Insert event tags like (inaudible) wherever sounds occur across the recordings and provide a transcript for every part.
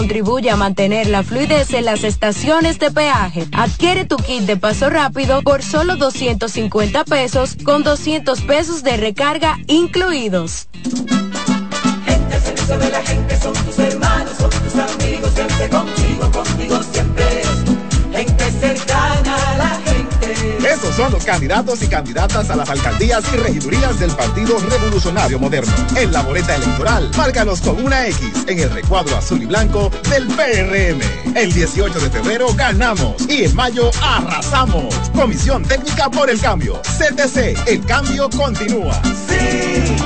contribuye a mantener la fluidez en las estaciones de peaje. Adquiere tu kit de paso rápido por solo 250 pesos con 200 pesos de recarga incluidos. la gente son tus hermanos, son tus amigos, contigo siempre. Esos son los candidatos y candidatas a las alcaldías y regidurías del Partido Revolucionario Moderno. En la boleta electoral, márcanos con una X en el recuadro azul y blanco del PRM. El 18 de febrero ganamos y en mayo arrasamos. Comisión Técnica por el Cambio. CTC, el cambio continúa. Sí.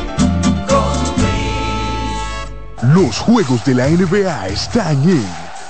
Los juegos de la NBA están en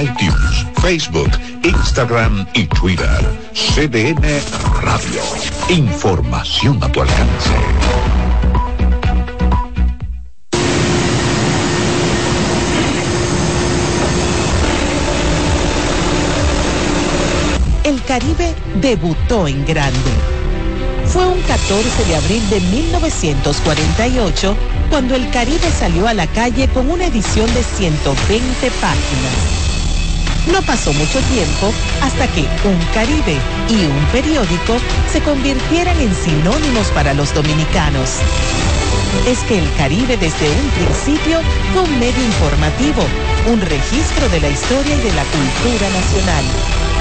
iTunes, Facebook, Instagram y Twitter. CDN Radio. Información a tu alcance. El Caribe debutó en grande fue un 14 de abril de 1948 cuando el Caribe salió a la calle con una edición de 120 páginas. No pasó mucho tiempo hasta que un Caribe y un periódico se convirtieran en sinónimos para los dominicanos. Es que el Caribe desde un principio fue un medio informativo, un registro de la historia y de la cultura nacional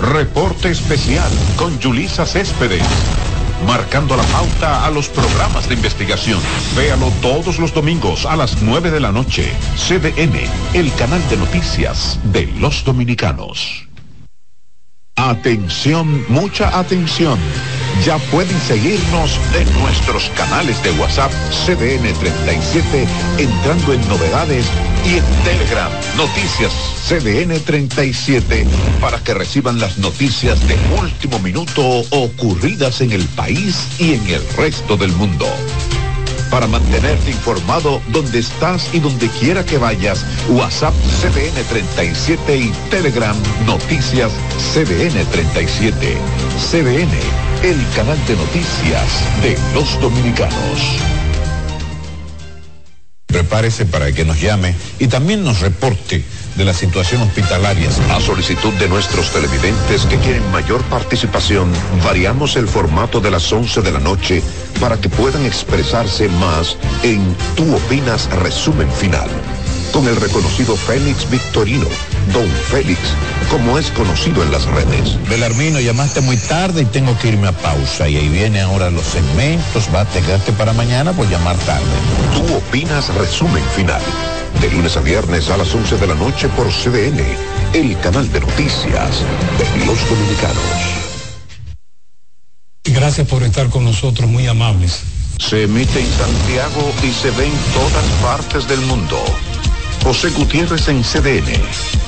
Reporte especial con Julisa Céspedes. Marcando la pauta a los programas de investigación. Véalo todos los domingos a las 9 de la noche. CDN, el canal de noticias de los dominicanos. Atención, mucha atención. Ya pueden seguirnos en nuestros canales de WhatsApp CDN 37 entrando en novedades y en Telegram Noticias CDN 37 para que reciban las noticias de último minuto ocurridas en el país y en el resto del mundo. Para mantenerte informado donde estás y donde quiera que vayas, WhatsApp CDN 37 y Telegram Noticias CDN 37. CDN, el canal de noticias de los dominicanos. prepárese para que nos llame y también nos reporte de la situación hospitalaria. A solicitud de nuestros televidentes que quieren mayor participación, variamos el formato de las 11 de la noche para que puedan expresarse más en Tu Opinas Resumen Final. Con el reconocido Félix Victorino, Don Félix, como es conocido en las redes. Belarmino, llamaste muy tarde y tengo que irme a pausa. Y ahí viene ahora los segmentos. Va a quedarte para mañana por llamar tarde. Tú opinas resumen final. De lunes a viernes a las 11 de la noche por CDN, el canal de noticias de los dominicanos. Gracias por estar con nosotros, muy amables. Se emite en Santiago y se ve en todas partes del mundo. José Gutiérrez en CDN.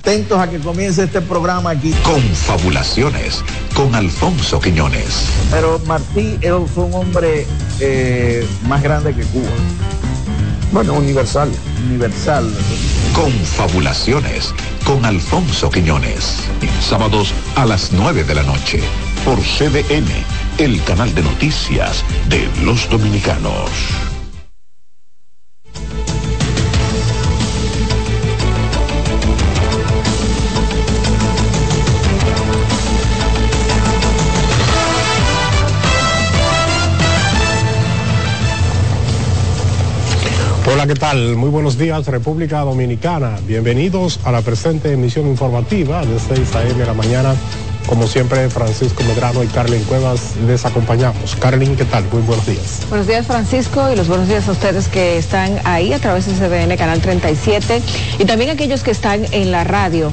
Atentos a que comience este programa aquí. Confabulaciones con Alfonso Quiñones. Pero Martí es un hombre eh, más grande que Cuba. Bueno, universal. Universal. Confabulaciones con Alfonso Quiñones. Sábados a las 9 de la noche por CDN, el canal de noticias de los dominicanos. ¿Qué tal? Muy buenos días, República Dominicana. Bienvenidos a la presente emisión informativa de 6 a.m. de la mañana. Como siempre, Francisco Medrano y Carlin Cuevas les acompañamos. Carlin, ¿qué tal? Muy buenos días. Buenos días, Francisco, y los buenos días a ustedes que están ahí a través de CDN Canal 37 y también aquellos que están en la radio.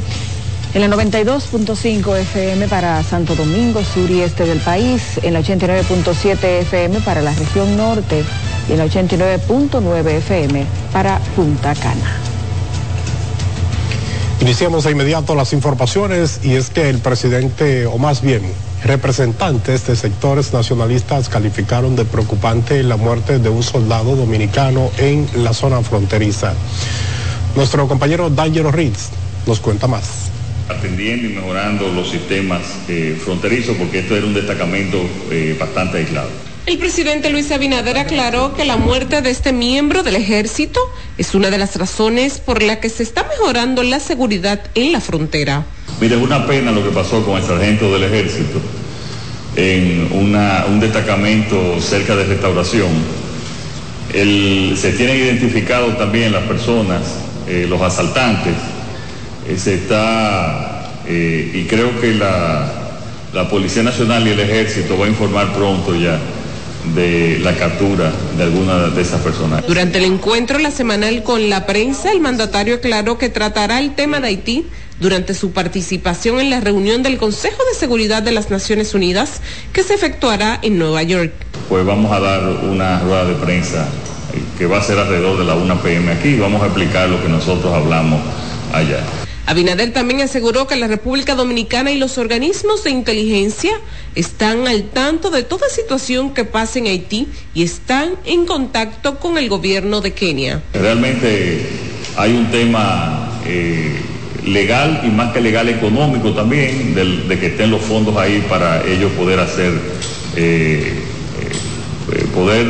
En la 92.5 FM para Santo Domingo, sur y este del país, en la 89.7 FM para la región norte y en la 89.9 FM para Punta Cana. Iniciamos de inmediato las informaciones y es que el presidente, o más bien representantes de sectores nacionalistas calificaron de preocupante la muerte de un soldado dominicano en la zona fronteriza. Nuestro compañero D'Angelo Ritz nos cuenta más atendiendo y mejorando los sistemas eh, fronterizos porque esto era un destacamento eh, bastante aislado. El presidente Luis Abinader aclaró que la muerte de este miembro del ejército es una de las razones por la que se está mejorando la seguridad en la frontera. Mire, es una pena lo que pasó con el sargento del ejército en un destacamento cerca de restauración. Se tienen identificado también las personas, eh, los asaltantes, eh, se está, eh, y creo que la Policía Nacional y el Ejército va a informar pronto ya de la captura de alguna de esas personas. Durante el encuentro la semanal con la prensa, el mandatario aclaró que tratará el tema de Haití durante su participación en la reunión del Consejo de Seguridad de las Naciones Unidas que se efectuará en Nueva York. Pues vamos a dar una rueda de prensa eh, que va a ser alrededor de la 1 pm aquí y vamos a explicar lo que nosotros hablamos allá. Abinader también aseguró que la República Dominicana y los organismos de inteligencia están al tanto de toda situación que pase en Haití y están en contacto con el gobierno de Kenia. Realmente hay un tema eh, legal y más que legal económico también de, que estén los fondos ahí para ellos poder hacer, eh, eh, poder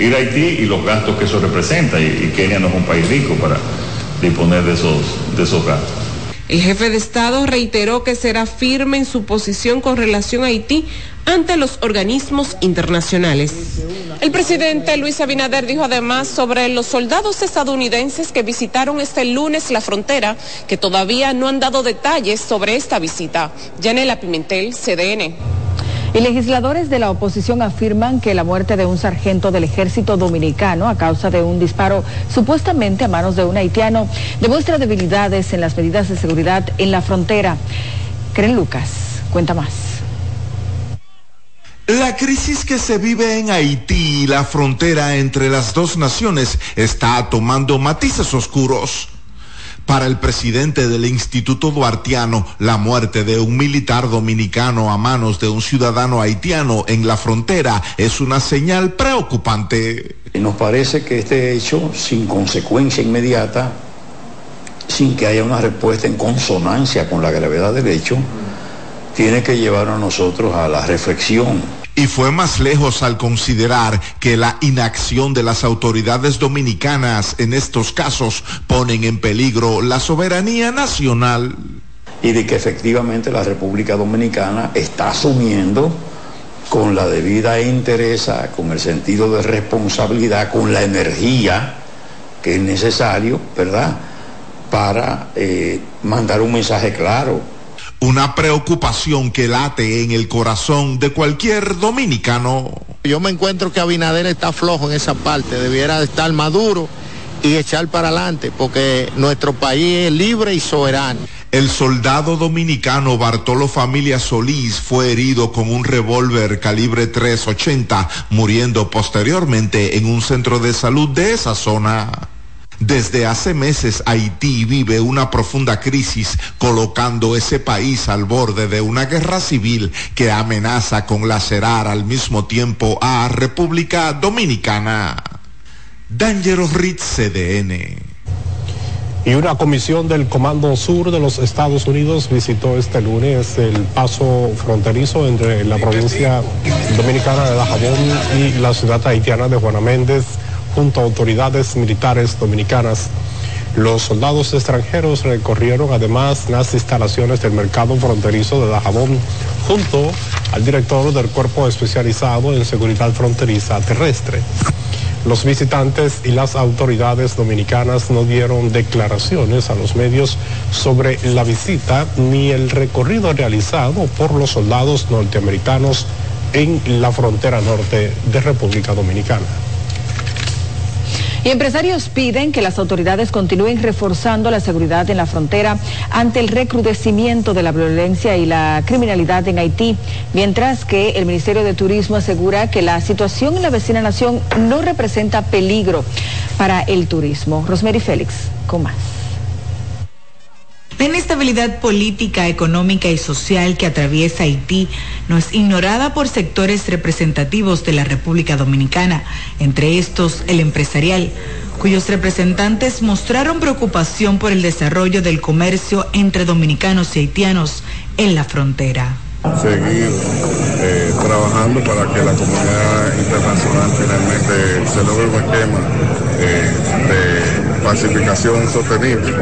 ir a Haití y los gastos que eso representa. Y, y, Kenia no es un país rico para disponer de esos, de esos gastos. El jefe de Estado reiteró que será firme en su posición con relación a Haití ante los organismos internacionales. El presidente Luis Abinader dijo además sobre los soldados estadounidenses que visitaron este lunes la frontera, que todavía no han dado detalles sobre esta visita. Yanela Pimentel, CDN. Y legisladores de la oposición afirman que la muerte de un sargento del ejército dominicano a causa de un disparo supuestamente a manos de un haitiano demuestra debilidades en las medidas de seguridad en la frontera. Creen Lucas, cuenta más. La crisis que se vive en Haití y la frontera entre las dos naciones está tomando matices oscuros. Para el presidente del Instituto Duartiano, la muerte de un militar dominicano a manos de un ciudadano haitiano en la frontera es una señal preocupante. Nos parece que este hecho, sin consecuencia inmediata, sin que haya una respuesta en consonancia con la gravedad del hecho, tiene que llevar a nosotros a la reflexión y fue más lejos al considerar que la inacción de las autoridades dominicanas en estos casos ponen en peligro la soberanía nacional. Y de que efectivamente la República Dominicana está asumiendo con la debida interesa, con el sentido de responsabilidad, con la energía que es necesario, ¿verdad? Para eh, mandar un mensaje claro una preocupación que late en el corazón de cualquier dominicano. Yo me encuentro que Abinader está flojo en esa parte, debiera estar maduro y echar para adelante, porque nuestro país es libre y soberano. El soldado dominicano Bartolo Familia Solís fue herido con un revólver calibre 380, muriendo posteriormente en un centro de salud de esa zona. Desde hace meses Haití vive una profunda crisis, colocando ese país al borde de una guerra civil que amenaza con lacerar al mismo tiempo a República Dominicana. Dangerous Ritz CDN. Y una comisión del Comando Sur de los Estados Unidos visitó este lunes el paso fronterizo entre la provincia dominicana de Dajabón y la ciudad haitiana de Juana Méndez junto a autoridades militares dominicanas. Los soldados extranjeros recorrieron además las instalaciones del mercado fronterizo de Dajabón junto al director del Cuerpo Especializado en Seguridad Fronteriza Terrestre. Los visitantes y las autoridades dominicanas no dieron declaraciones a los medios sobre la visita ni el recorrido realizado por los soldados norteamericanos en la frontera norte de República Dominicana. Y empresarios piden que las autoridades continúen reforzando la seguridad en la frontera ante el recrudecimiento de la violencia y la criminalidad en Haití, mientras que el Ministerio de Turismo asegura que la situación en la vecina nación no representa peligro para el turismo. Rosemary Félix, con más. La inestabilidad política, económica y social que atraviesa Haití no es ignorada por sectores representativos de la República Dominicana, entre estos el empresarial, cuyos representantes mostraron preocupación por el desarrollo del comercio entre dominicanos y haitianos en la frontera. Seguir eh, trabajando para que la comunidad internacional finalmente se logre un esquema eh, de pacificación sostenible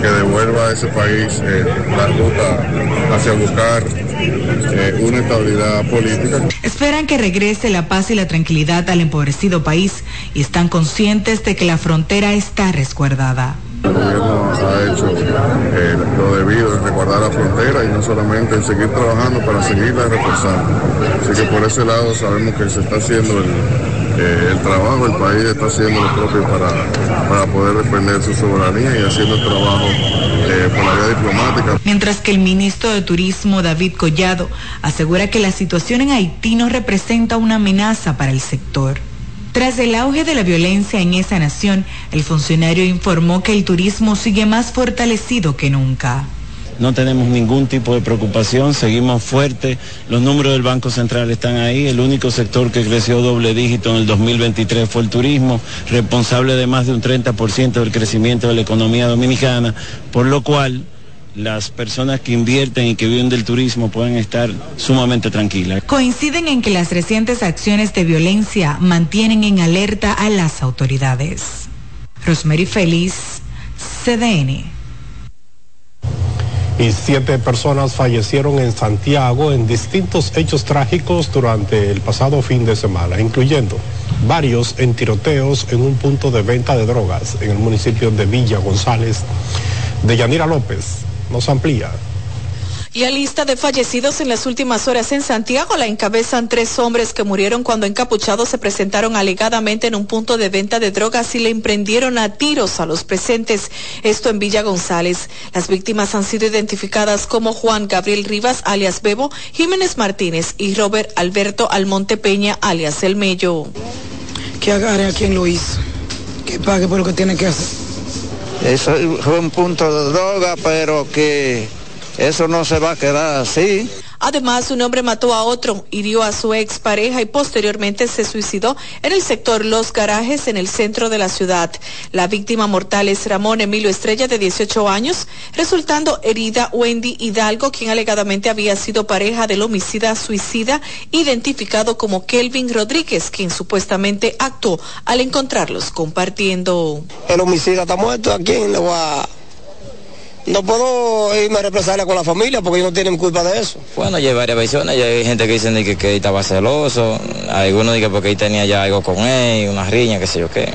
que devuelva a ese país eh, la ruta hacia buscar eh, una estabilidad política. Esperan que regrese la paz y la tranquilidad al empobrecido país y están conscientes de que la frontera está resguardada. El gobierno ha hecho eh, lo debido en resguardar la frontera y no solamente en seguir trabajando para seguirla reforzando. Así que por ese lado sabemos que se está haciendo el, eh, trabajo, el país está haciendo lo propio para, para poder defender su soberanía y haciendo el trabajo eh, por la vía diplomática. Mientras que el ministro de Turismo, David Collado, asegura que la situación en Haití no representa una amenaza para el sector. Tras el auge de la violencia en esa nación, el funcionario informó que el turismo sigue más fortalecido que nunca. No tenemos ningún tipo de preocupación, seguimos fuertes, los números del Banco Central están ahí, el único sector que creció doble dígito en el 2023 fue el turismo, responsable de más de un 30% del crecimiento de la economía dominicana, por lo cual las personas que invierten y que viven del turismo pueden estar sumamente tranquilas. Coinciden en que las recientes acciones de violencia mantienen en alerta a las autoridades. Rosemary Feliz, CDN y siete personas fallecieron en Santiago en distintos hechos trágicos durante el pasado fin de semana, incluyendo varios en tiroteos en un punto de venta de drogas en el municipio de Villa González. De Yanira López nos amplía. Y a lista de fallecidos en las últimas horas en Santiago la encabezan tres hombres que murieron cuando encapuchados se presentaron alegadamente en un punto de venta de drogas y le emprendieron a tiros a los presentes. Esto en Villa González. Las víctimas han sido identificadas como Juan Gabriel Rivas, alias Bebo, Jiménez Martínez y Robert Alberto Almonte Peña, alias El Mello. Que agarre a quien lo hizo, que pague por lo que tiene que hacer. Eso fue un punto de droga, pero que eso no se va a quedar así. Además, un hombre mató a otro, hirió a su expareja y posteriormente se suicidó en el sector Los Garajes, en el centro de la ciudad. La víctima mortal es Ramón Emilio Estrella, de 18 años, resultando herida Wendy Hidalgo, quien alegadamente había sido pareja del homicida suicida, identificado como Kelvin Rodríguez, quien supuestamente actuó al encontrarlos compartiendo. El homicida está muerto, ¿a quién le va a no puedo irme a represalia con la familia porque ellos no tienen culpa de eso. Bueno, hay varias versiones, hay gente que dice que, que estaba celoso, algunos dicen que porque él tenía ya algo con él, una riña, qué sé yo qué.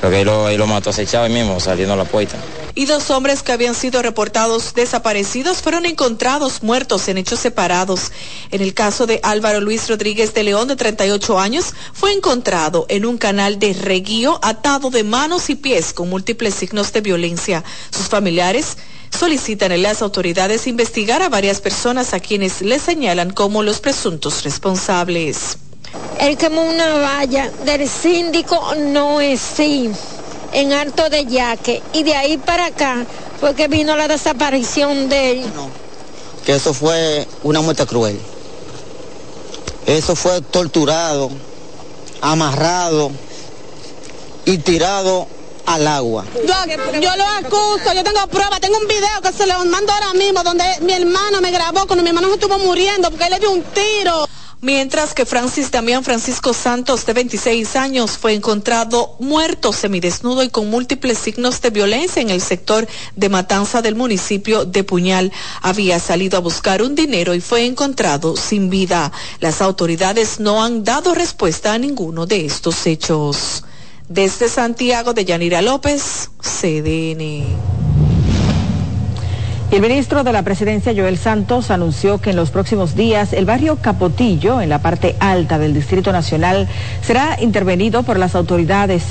Pero que él lo, él lo mató acechado ahí mismo, saliendo a la puerta y dos hombres que habían sido reportados desaparecidos fueron encontrados muertos en hechos separados. En el caso de Álvaro Luis Rodríguez de León, de 38 años, fue encontrado en un canal de reguío atado de manos y pies con múltiples signos de violencia. Sus familiares solicitan a las autoridades investigar a varias personas a quienes le señalan como los presuntos responsables. El quemó una valla del síndico no es sí en Alto de Yaque y de ahí para acá fue que vino la desaparición de él. que eso fue una muerte cruel. Eso fue torturado, amarrado y tirado al agua. Yo, lo acuso, yo tengo pruebas, tengo un video que se le mando ahora mismo donde mi hermano me grabó cuando mi hermano estuvo muriendo porque él le dio un tiro mientras que Francis Damián Francisco Santos, de 26 años, fue encontrado muerto, semidesnudo y con múltiples signos de violencia en el sector de Matanza del municipio de Puñal. Había salido a buscar un dinero y fue encontrado sin vida. Las autoridades no han dado respuesta a ninguno de estos hechos. Desde Santiago de Yanira López, CDN. El ministro de la Presidencia, Joel Santos, anunció que en los próximos días el barrio Capotillo, en la parte alta del Distrito Nacional, será intervenido por las autoridades.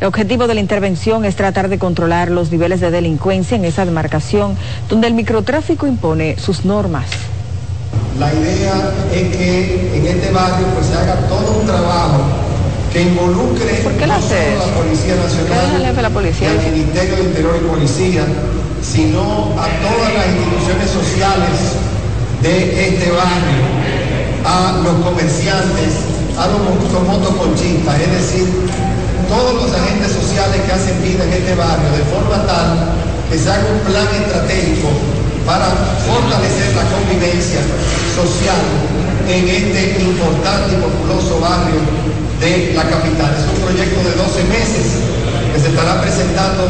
El objetivo de la intervención es tratar de controlar los niveles de delincuencia en esa demarcación donde el microtráfico impone sus normas. La idea es que en este barrio pues se haga todo un trabajo que involucre ¿Por qué no solo la Policía Nacional, la policía? el Ministerio de Interior y Policía, sino a todas las instituciones sociales de este barrio, a los comerciantes, a los motoconchistas, es decir, todos los agentes sociales que hacen vida en este barrio, de forma tal que se haga un plan estratégico para fortalecer la convivencia social en este importante y populoso barrio de la capital. Es un proyecto de 12 meses que se estará presentando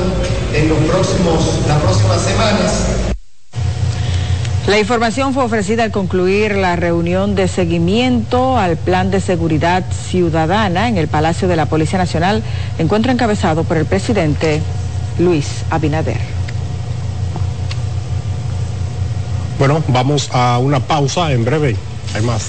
en los próximos, las próximas semanas. La información fue ofrecida al concluir la reunión de seguimiento al Plan de Seguridad Ciudadana en el Palacio de la Policía Nacional, encuentro encabezado por el presidente Luis Abinader. Bueno, vamos a una pausa en breve. Hay más.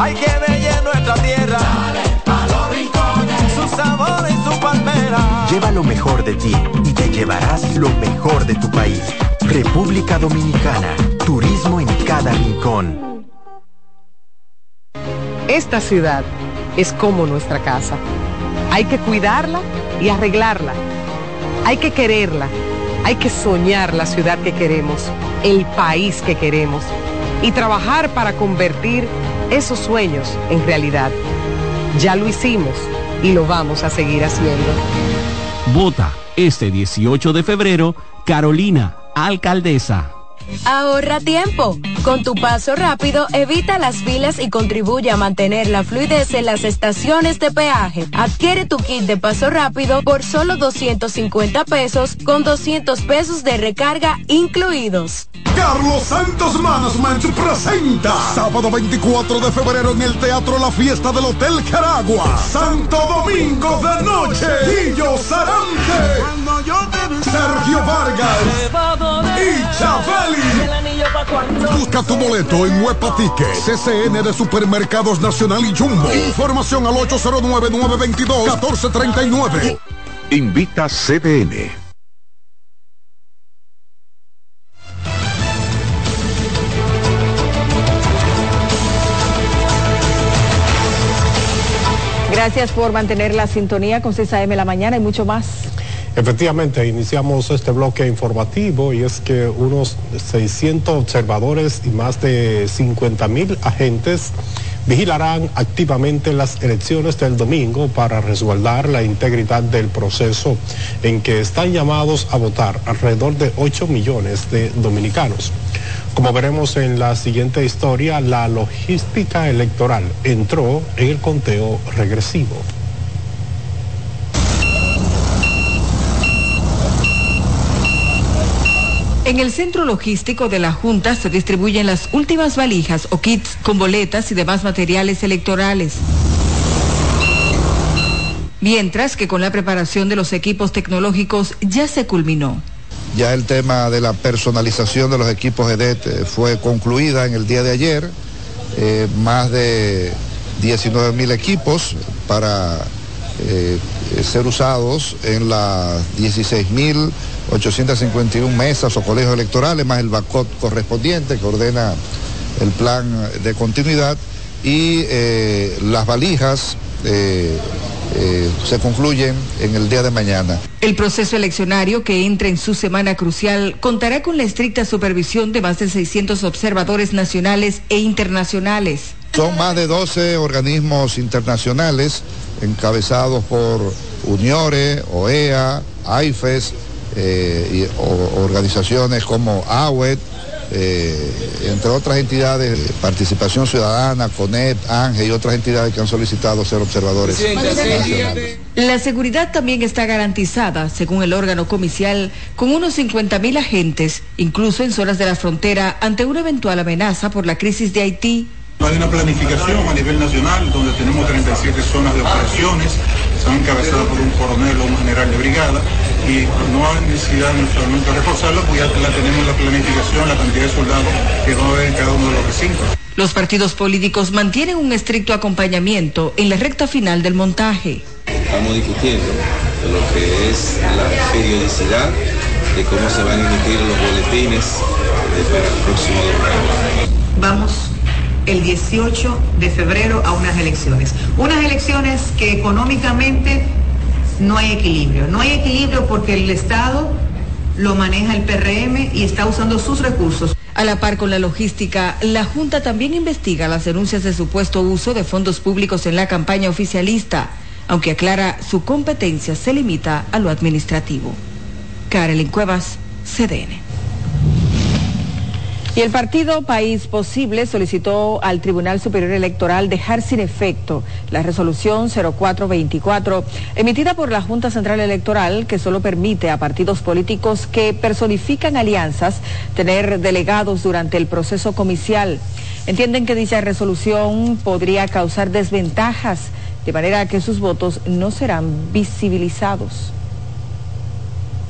hay que bella nuestra tierra. Dale pa los rincones, su sabor y su palmera. Lleva lo mejor de ti y te llevarás lo mejor de tu país. República Dominicana, turismo en cada rincón. Esta ciudad es como nuestra casa. Hay que cuidarla y arreglarla. Hay que quererla. Hay que soñar la ciudad que queremos, el país que queremos y trabajar para convertir esos sueños en realidad. Ya lo hicimos y lo vamos a seguir haciendo. Vota este 18 de febrero, Carolina, alcaldesa. Ahorra tiempo. Con tu paso rápido, evita las filas y contribuye a mantener la fluidez en las estaciones de peaje. Adquiere tu kit de paso rápido por solo 250 pesos con 200 pesos de recarga incluidos. Carlos Santos Management presenta sábado 24 de febrero en el Teatro La Fiesta del Hotel Caragua. Santo Domingo de Noche. Guillo Sarante. Busca tu boleto en Huepa Ticket, CCN de Supermercados Nacional y Jumbo. Información al 809-922-1439. Invita CDN. Gracias por mantener la sintonía con CSAM la mañana y mucho más. Efectivamente, iniciamos este bloque informativo y es que unos 600 observadores y más de 50 mil agentes vigilarán activamente las elecciones del domingo para resguardar la integridad del proceso en que están llamados a votar alrededor de 8 millones de dominicanos. Como veremos en la siguiente historia, la logística electoral entró en el conteo regresivo. En el centro logístico de la Junta se distribuyen las últimas valijas o kits con boletas y demás materiales electorales. Mientras que con la preparación de los equipos tecnológicos ya se culminó. Ya el tema de la personalización de los equipos EDET eh, fue concluida en el día de ayer. Eh, más de 19 mil equipos para eh, ser usados en las 16 mil 851 mesas o colegios electorales, más el BACOT correspondiente que ordena el plan de continuidad y eh, las valijas eh, eh, se concluyen en el día de mañana. El proceso eleccionario que entra en su semana crucial contará con la estricta supervisión de más de 600 observadores nacionales e internacionales. Son más de 12 organismos internacionales encabezados por UNIORE, OEA, AIFES, eh, y, o, organizaciones como AWET, eh, entre otras entidades, participación ciudadana, CONET, ANGE y otras entidades que han solicitado ser observadores. La seguridad también está garantizada, según el órgano comicial, con unos 50.000 agentes, incluso en zonas de la frontera, ante una eventual amenaza por la crisis de Haití. Hay una planificación a nivel nacional donde tenemos 37 zonas de operaciones, son encabezadas por un coronel o un general de brigada y no hay necesidad momento de reforzarlo, pues ya la tenemos en la planificación, la cantidad de soldados que va a haber en cada uno de los recintos. Los partidos políticos mantienen un estricto acompañamiento en la recta final del montaje. Estamos discutiendo de lo que es la periodicidad de cómo se van a emitir los boletines para el próximo domingo. Vamos el 18 de febrero a unas elecciones. Unas elecciones que económicamente no hay equilibrio. No hay equilibrio porque el Estado lo maneja el PRM y está usando sus recursos. A la par con la logística, la Junta también investiga las denuncias de supuesto uso de fondos públicos en la campaña oficialista, aunque aclara su competencia se limita a lo administrativo. Carolyn Cuevas, CDN. Y el partido País Posible solicitó al Tribunal Superior Electoral dejar sin efecto la resolución 0424 emitida por la Junta Central Electoral que solo permite a partidos políticos que personifican alianzas tener delegados durante el proceso comicial. Entienden que dicha resolución podría causar desventajas de manera que sus votos no serán visibilizados.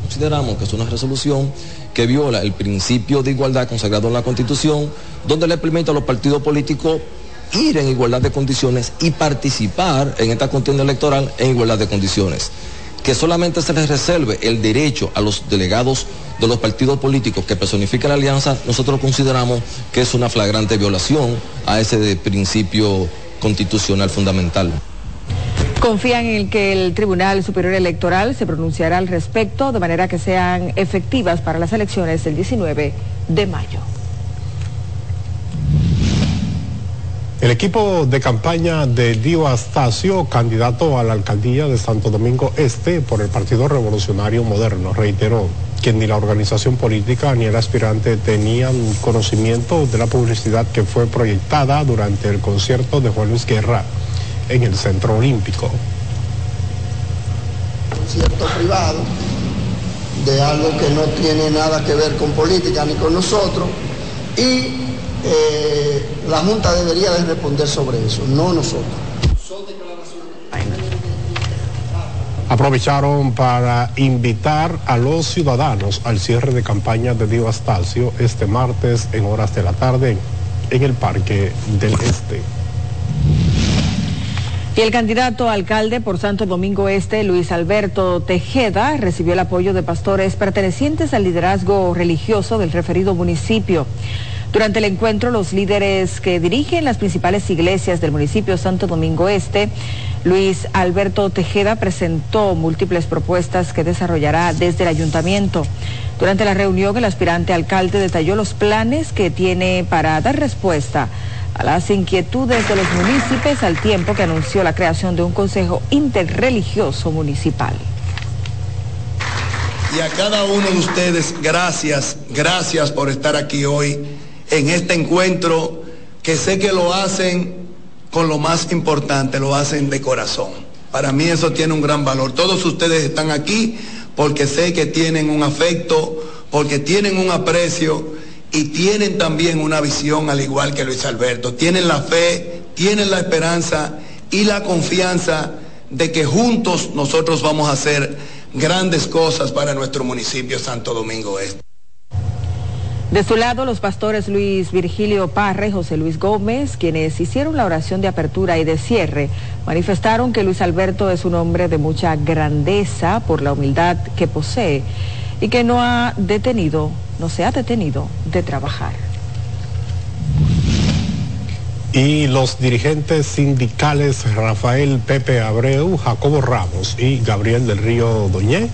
Consideramos que es una resolución que viola el principio de igualdad consagrado en la Constitución, donde le permite a los partidos políticos ir en igualdad de condiciones y participar en esta contienda electoral en igualdad de condiciones. Que solamente se les reserve el derecho a los delegados de los partidos políticos que personifican la alianza, nosotros consideramos que es una flagrante violación a ese principio constitucional fundamental. Confían en que el Tribunal Superior Electoral se pronunciará al respecto de manera que sean efectivas para las elecciones del 19 de mayo. El equipo de campaña de Dio Astacio, candidato a la alcaldía de Santo Domingo Este por el Partido Revolucionario Moderno, reiteró que ni la organización política ni el aspirante tenían conocimiento de la publicidad que fue proyectada durante el concierto de Juan Luis Guerra en el Centro Olímpico. Concierto privado de algo que no tiene nada que ver con política ni con nosotros y eh, la Junta debería de responder sobre eso, no nosotros. Aprovecharon para invitar a los ciudadanos al cierre de campaña de Dio Astacio este martes en horas de la tarde en el Parque del Este. Y el candidato a alcalde por Santo Domingo Este, Luis Alberto Tejeda, recibió el apoyo de pastores pertenecientes al liderazgo religioso del referido municipio. Durante el encuentro, los líderes que dirigen las principales iglesias del municipio Santo Domingo Este, Luis Alberto Tejeda presentó múltiples propuestas que desarrollará desde el ayuntamiento. Durante la reunión, el aspirante alcalde detalló los planes que tiene para dar respuesta a las inquietudes de los municipios al tiempo que anunció la creación de un consejo interreligioso municipal. Y a cada uno de ustedes, gracias, gracias por estar aquí hoy en este encuentro que sé que lo hacen con lo más importante, lo hacen de corazón. Para mí eso tiene un gran valor. Todos ustedes están aquí porque sé que tienen un afecto, porque tienen un aprecio y tienen también una visión al igual que Luis Alberto. Tienen la fe, tienen la esperanza y la confianza de que juntos nosotros vamos a hacer grandes cosas para nuestro municipio Santo Domingo Este. De su lado, los pastores Luis Virgilio Parra y José Luis Gómez, quienes hicieron la oración de apertura y de cierre, manifestaron que Luis Alberto es un hombre de mucha grandeza por la humildad que posee y que no ha detenido, no se ha detenido de trabajar. Y los dirigentes sindicales Rafael Pepe Abreu, Jacobo Ramos y Gabriel del Río Doñé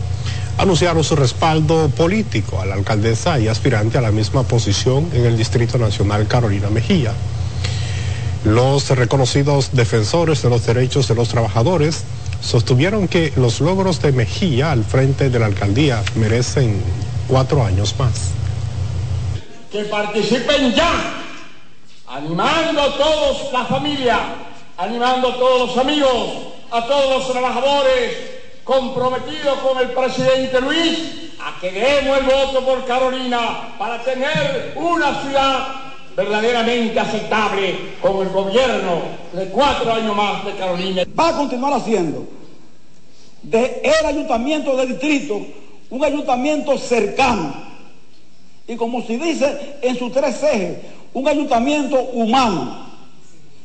anunciaron su respaldo político a la alcaldesa y aspirante a la misma posición en el Distrito Nacional Carolina Mejía. Los reconocidos defensores de los derechos de los trabajadores sostuvieron que los logros de Mejía al frente de la alcaldía merecen cuatro años más. Que participen ya, animando a todos la familia, animando a todos los amigos, a todos los trabajadores comprometido con el presidente Luis a que demos el voto por Carolina para tener una ciudad verdaderamente aceptable con el gobierno de cuatro años más de Carolina. Va a continuar haciendo de el ayuntamiento de distrito un ayuntamiento cercano y como se dice en sus tres ejes, un ayuntamiento humano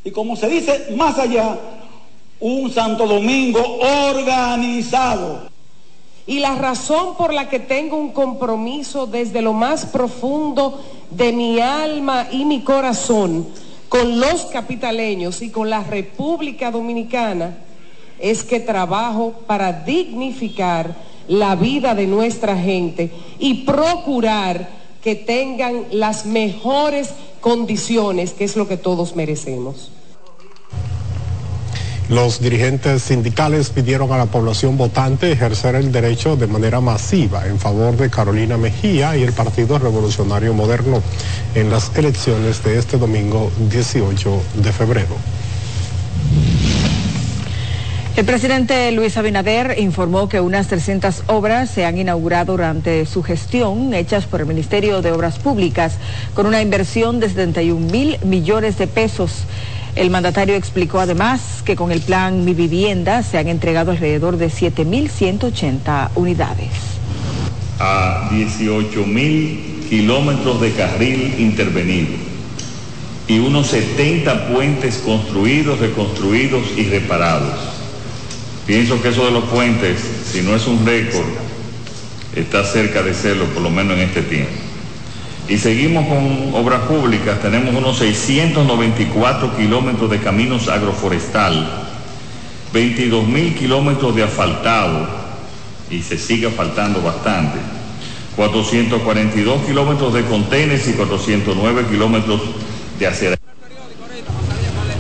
y como se dice más allá, un Santo Domingo organizado. Y la razón por la que tengo un compromiso desde lo más profundo de mi alma y mi corazón con los capitaleños y con la República Dominicana es que trabajo para dignificar la vida de nuestra gente y procurar que tengan las mejores condiciones, que es lo que todos merecemos. Los dirigentes sindicales pidieron a la población votante ejercer el derecho de manera masiva en favor de Carolina Mejía y el Partido Revolucionario Moderno en las elecciones de este domingo 18 de febrero. El presidente Luis Abinader informó que unas 300 obras se han inaugurado durante su gestión, hechas por el Ministerio de Obras Públicas, con una inversión de 71 mil millones de pesos. El mandatario explicó además que con el plan Mi Vivienda se han entregado alrededor de 7.180 unidades. A 18.000 kilómetros de carril intervenido y unos 70 puentes construidos, reconstruidos y reparados. Pienso que eso de los puentes, si no es un récord, está cerca de serlo, por lo menos en este tiempo. Y seguimos con obras públicas, tenemos unos 694 kilómetros de caminos agroforestal, 22 mil kilómetros de asfaltado, y se sigue asfaltando bastante, 442 kilómetros de contenes y 409 kilómetros de acera.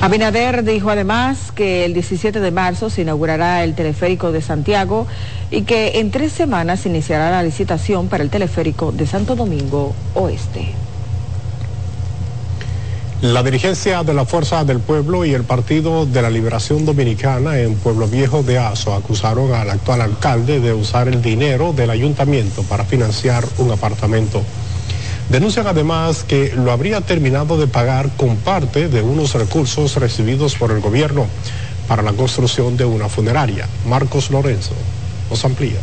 Abinader dijo además que el 17 de marzo se inaugurará el teleférico de Santiago y que en tres semanas se iniciará la licitación para el teleférico de Santo Domingo Oeste. La dirigencia de la Fuerza del Pueblo y el Partido de la Liberación Dominicana en Pueblo Viejo de Aso acusaron al actual alcalde de usar el dinero del ayuntamiento para financiar un apartamento. Denuncian además que lo habría terminado de pagar con parte de unos recursos recibidos por el gobierno para la construcción de una funeraria. Marcos Lorenzo nos amplía.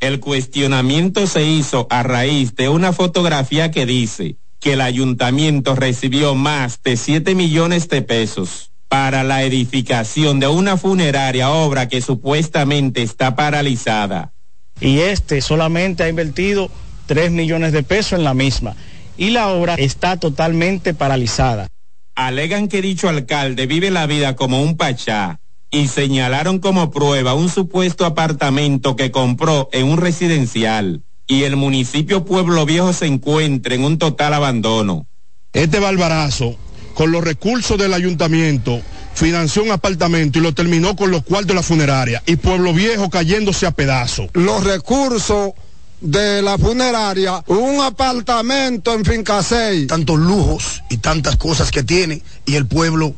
El cuestionamiento se hizo a raíz de una fotografía que dice que el ayuntamiento recibió más de 7 millones de pesos para la edificación de una funeraria obra que supuestamente está paralizada y este solamente ha invertido 3 millones de pesos en la misma y la obra está totalmente paralizada. Alegan que dicho alcalde vive la vida como un pachá y señalaron como prueba un supuesto apartamento que compró en un residencial y el municipio Pueblo Viejo se encuentra en un total abandono. Este barbarazo, con los recursos del ayuntamiento, financió un apartamento y lo terminó con los cuartos de la funeraria y Pueblo Viejo cayéndose a pedazos. Los recursos de la funeraria, un apartamento en Finca 6. Tantos lujos y tantas cosas que tiene y el pueblo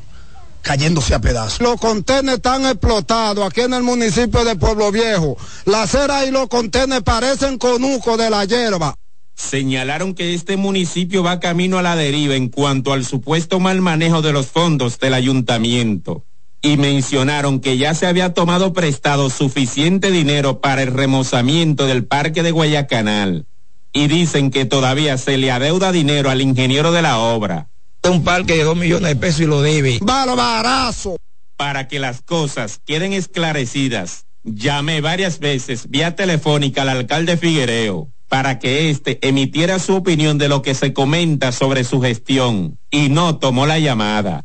cayéndose a pedazos. Los contenedores están explotados aquí en el municipio de Pueblo Viejo. La acera y los contenedores parecen conuco de la hierba señalaron que este municipio va camino a la deriva en cuanto al supuesto mal manejo de los fondos del ayuntamiento y mencionaron que ya se había tomado prestado suficiente dinero para el remozamiento del parque de Guayacanal y dicen que todavía se le adeuda dinero al ingeniero de la obra. Un parque de dos millones de pesos y lo debe. ¡Barbarazo! Para que las cosas queden esclarecidas, llamé varias veces vía telefónica al alcalde Figuereo para que éste emitiera su opinión de lo que se comenta sobre su gestión y no tomó la llamada.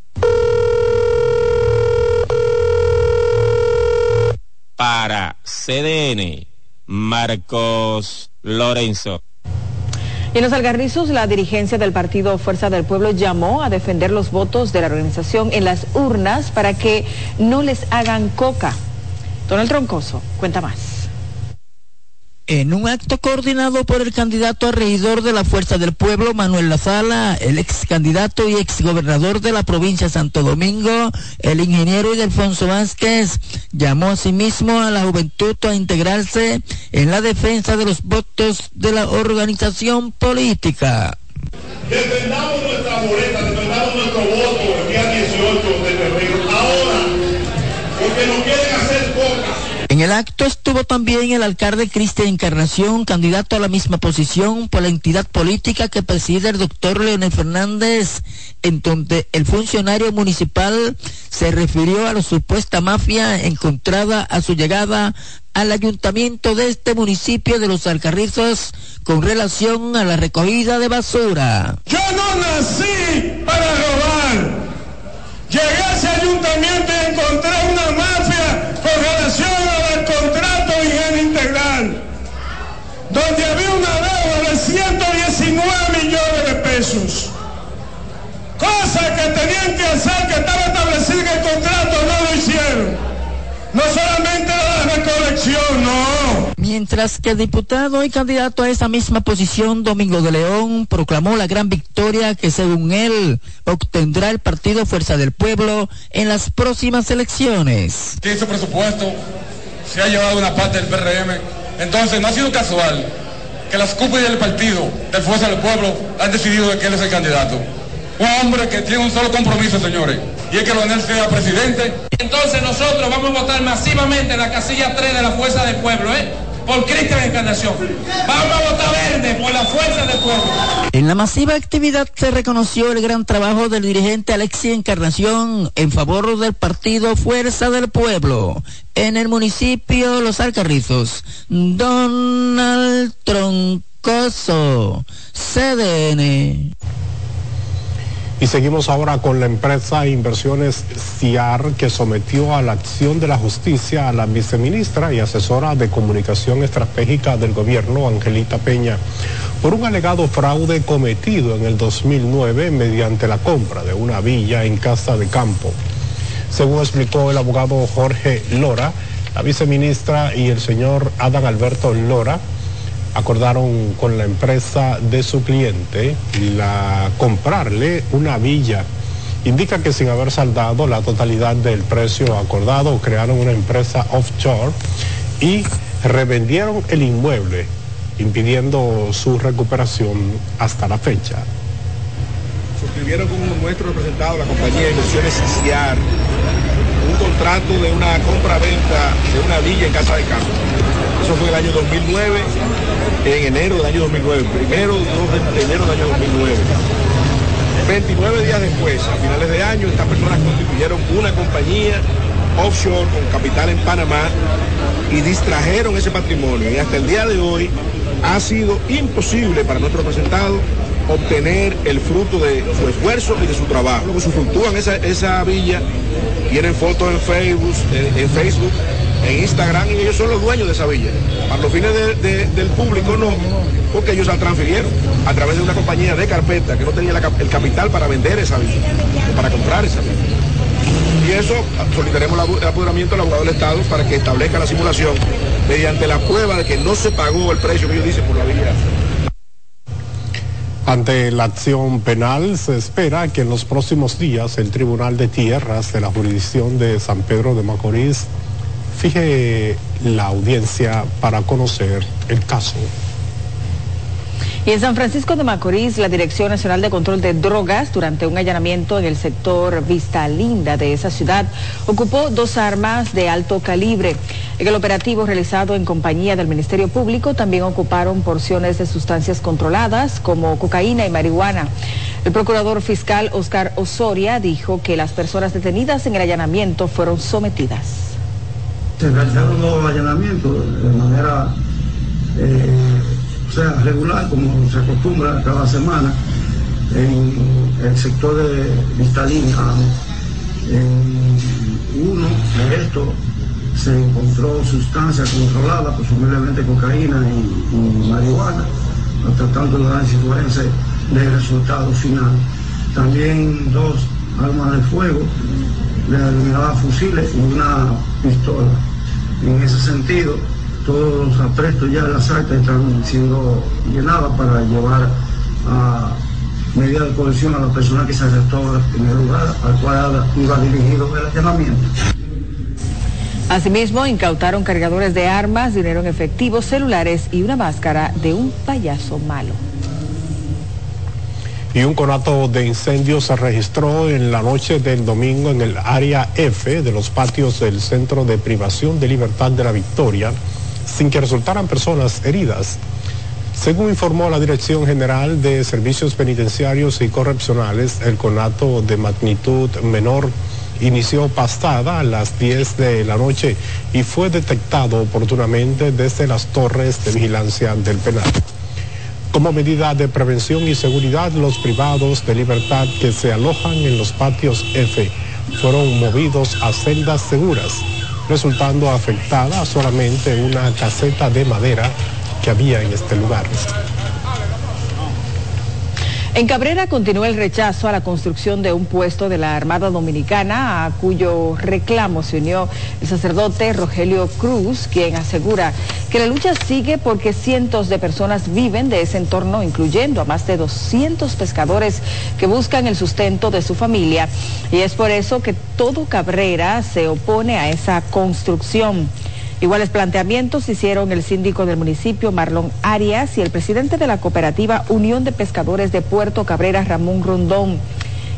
Para CDN, Marcos Lorenzo. En los algarrizos, la dirigencia del partido Fuerza del Pueblo llamó a defender los votos de la organización en las urnas para que no les hagan coca. Donald Troncoso, cuenta más. En un acto coordinado por el candidato a regidor de la Fuerza del Pueblo, Manuel Lazala, el ex candidato y ex gobernador de la provincia de Santo Domingo, el ingeniero Ildefonso Vázquez, llamó a sí mismo a la juventud a integrarse en la defensa de los votos de la organización política. En el acto estuvo también el alcalde Cristian Encarnación, candidato a la misma posición por la entidad política que preside el doctor Leonel Fernández, en donde el funcionario municipal se refirió a la supuesta mafia encontrada a su llegada al ayuntamiento de este municipio de Los Alcarrizos con relación a la recogida de basura. Yo no nací para robar. Llegué a ese ayuntamiento y encontré una mafia donde había una deuda de 119 millones de pesos. Cosa que tenían que hacer, que estaba establecido en el contrato, no lo hicieron. No solamente la recolección, no. Mientras que el diputado y candidato a esa misma posición, Domingo de León, proclamó la gran victoria que según él obtendrá el partido Fuerza del Pueblo en las próximas elecciones. Que ese presupuesto se ha llevado una parte del PRM entonces, no ha sido casual que las cúpulas del partido, del Fuerza del Pueblo, han decidido que él es el candidato. Un hombre que tiene un solo compromiso, señores, y es que Leonel sea presidente. Entonces nosotros vamos a votar masivamente en la casilla 3 de la Fuerza del Pueblo, ¿eh? Por Cristian Encarnación. Vamos a votar verde por la fuerza del pueblo. En la masiva actividad se reconoció el gran trabajo del dirigente Alexis Encarnación en favor del partido Fuerza del Pueblo en el municipio Los Alcarrizos. Donald Troncoso, CDN. Y seguimos ahora con la empresa Inversiones CIAR que sometió a la acción de la justicia a la viceministra y asesora de comunicación estratégica del gobierno, Angelita Peña, por un alegado fraude cometido en el 2009 mediante la compra de una villa en Casa de Campo. Según explicó el abogado Jorge Lora, la viceministra y el señor Adán Alberto Lora, acordaron con la empresa de su cliente la comprarle una villa. Indica que sin haber saldado la totalidad del precio acordado, crearon una empresa offshore y revendieron el inmueble, impidiendo su recuperación hasta la fecha. Suscribieron con nuestro representado, la compañía de inversiones CIAR, un contrato de una compra-venta de una villa en Casa de Campo. Eso fue el año 2009 en enero del año 2009, primero de enero del año 2009. 29 días después, a finales de año, estas personas constituyeron una compañía offshore con capital en Panamá y distrajeron ese patrimonio. Y hasta el día de hoy ha sido imposible para nuestro representado obtener el fruto de su esfuerzo y de su trabajo. Luego se esa, esa villa, tienen fotos en Facebook en Instagram y ellos son los dueños de esa villa. Para los fines del público no, porque ellos la transfirieron a través de una compañía de carpeta que no tenía el capital para vender esa villa, para comprar esa villa. Y eso solicitaremos el apoderamiento del abogado del Estado para que establezca la simulación mediante la prueba de que no se pagó el precio que ellos dicen por la villa. Ante la acción penal se espera que en los próximos días el Tribunal de Tierras de la jurisdicción de San Pedro de Macorís fije la audiencia para conocer el caso. Y en San Francisco de Macorís, la Dirección Nacional de Control de Drogas, durante un allanamiento en el sector Vista Linda de esa ciudad, ocupó dos armas de alto calibre. En el operativo realizado en compañía del Ministerio Público, también ocuparon porciones de sustancias controladas como cocaína y marihuana. El procurador fiscal Oscar Osoria dijo que las personas detenidas en el allanamiento fueron sometidas se realizaron los allanamientos de manera eh, o sea, regular, como se acostumbra cada semana, en el sector de Vistalina. En uno de estos se encontró sustancia controlada, presumiblemente cocaína y, marihuana, tratando de dar forense del resultado final. También dos armas de fuego, denominadas fusiles y una pistola. En ese sentido, todos los aprestos ya las actas están siendo llenadas para llevar a medida de cohesión a la persona que se arrestó en el lugar al cual iba dirigido el allanamiento. Asimismo, incautaron cargadores de armas, dinero en efectivo, celulares y una máscara de un payaso malo y un conato de incendio se registró en la noche del domingo en el área F de los patios del Centro de Privación de Libertad de la Victoria, sin que resultaran personas heridas. Según informó la Dirección General de Servicios Penitenciarios y Correccionales, el conato de magnitud menor inició pastada a las 10 de la noche y fue detectado oportunamente desde las torres de vigilancia del penal. Como medida de prevención y seguridad, los privados de libertad que se alojan en los patios F fueron movidos a celdas seguras, resultando afectada solamente una caseta de madera que había en este lugar. En Cabrera continúa el rechazo a la construcción de un puesto de la Armada Dominicana, a cuyo reclamo se unió el sacerdote Rogelio Cruz, quien asegura que la lucha sigue porque cientos de personas viven de ese entorno, incluyendo a más de 200 pescadores que buscan el sustento de su familia. Y es por eso que todo Cabrera se opone a esa construcción. Iguales planteamientos hicieron el síndico del municipio Marlon Arias y el presidente de la cooperativa Unión de Pescadores de Puerto Cabrera Ramón Rondón.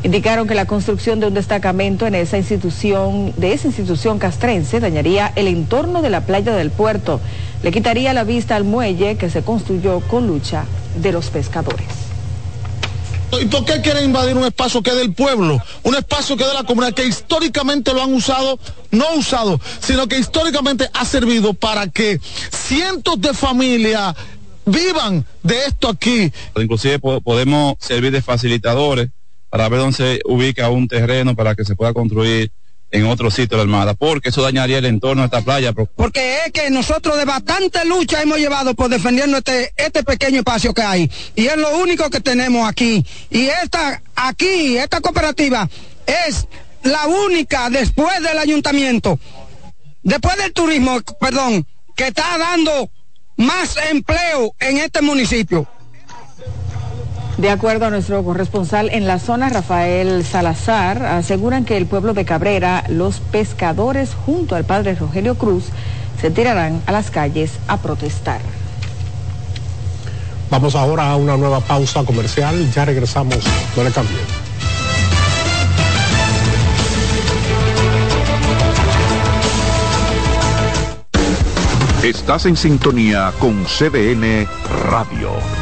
Indicaron que la construcción de un destacamento en esa institución, de esa institución castrense, dañaría el entorno de la playa del puerto, le quitaría la vista al muelle que se construyó con lucha de los pescadores. ¿Y por qué quieren invadir un espacio que es del pueblo? Un espacio que es de la comunidad, que históricamente lo han usado, no usado, sino que históricamente ha servido para que cientos de familias vivan de esto aquí. Inclusive podemos servir de facilitadores para ver dónde se ubica un terreno para que se pueda construir en otro sitio de la Armada, porque eso dañaría el entorno de esta playa. Porque es que nosotros de bastante lucha hemos llevado por defendiendo este, este pequeño espacio que hay. Y es lo único que tenemos aquí. Y esta, aquí, esta cooperativa es la única después del ayuntamiento, después del turismo, perdón, que está dando más empleo en este municipio. De acuerdo a nuestro corresponsal en la zona, Rafael Salazar, aseguran que el pueblo de Cabrera, los pescadores junto al padre Rogelio Cruz, se tirarán a las calles a protestar. Vamos ahora a una nueva pausa comercial. Ya regresamos. No le cambien. Estás en sintonía con CBN Radio.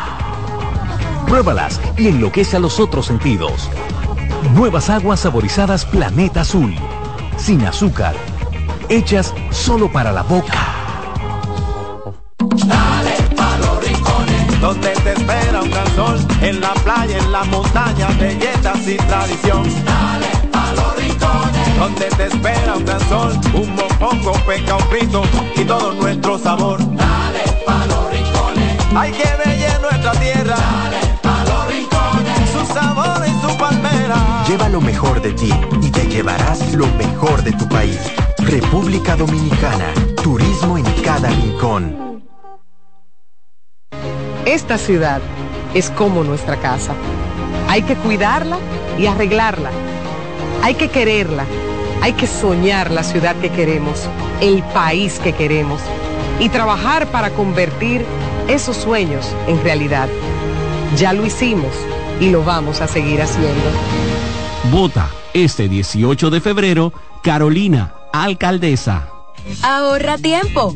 Pruébalas y enloquece a los otros sentidos. Nuevas aguas saborizadas Planeta Azul. Sin azúcar. Hechas solo para la boca. Dale pa' los rincones, donde te espera un gran sol, en la playa, en la montaña, belletas y tradición. Dale pa' los rincones, donde te espera un gran sol, un mopongo, peca, un frito y todo nuestro sabor. Dale pa' los rincones, hay que bella nuestra tierra. Lleva lo mejor de ti y te llevarás lo mejor de tu país. República Dominicana, turismo en cada rincón. Esta ciudad es como nuestra casa. Hay que cuidarla y arreglarla. Hay que quererla. Hay que soñar la ciudad que queremos, el país que queremos y trabajar para convertir esos sueños en realidad. Ya lo hicimos y lo vamos a seguir haciendo. Vota este 18 de febrero, Carolina, alcaldesa. Ahorra tiempo.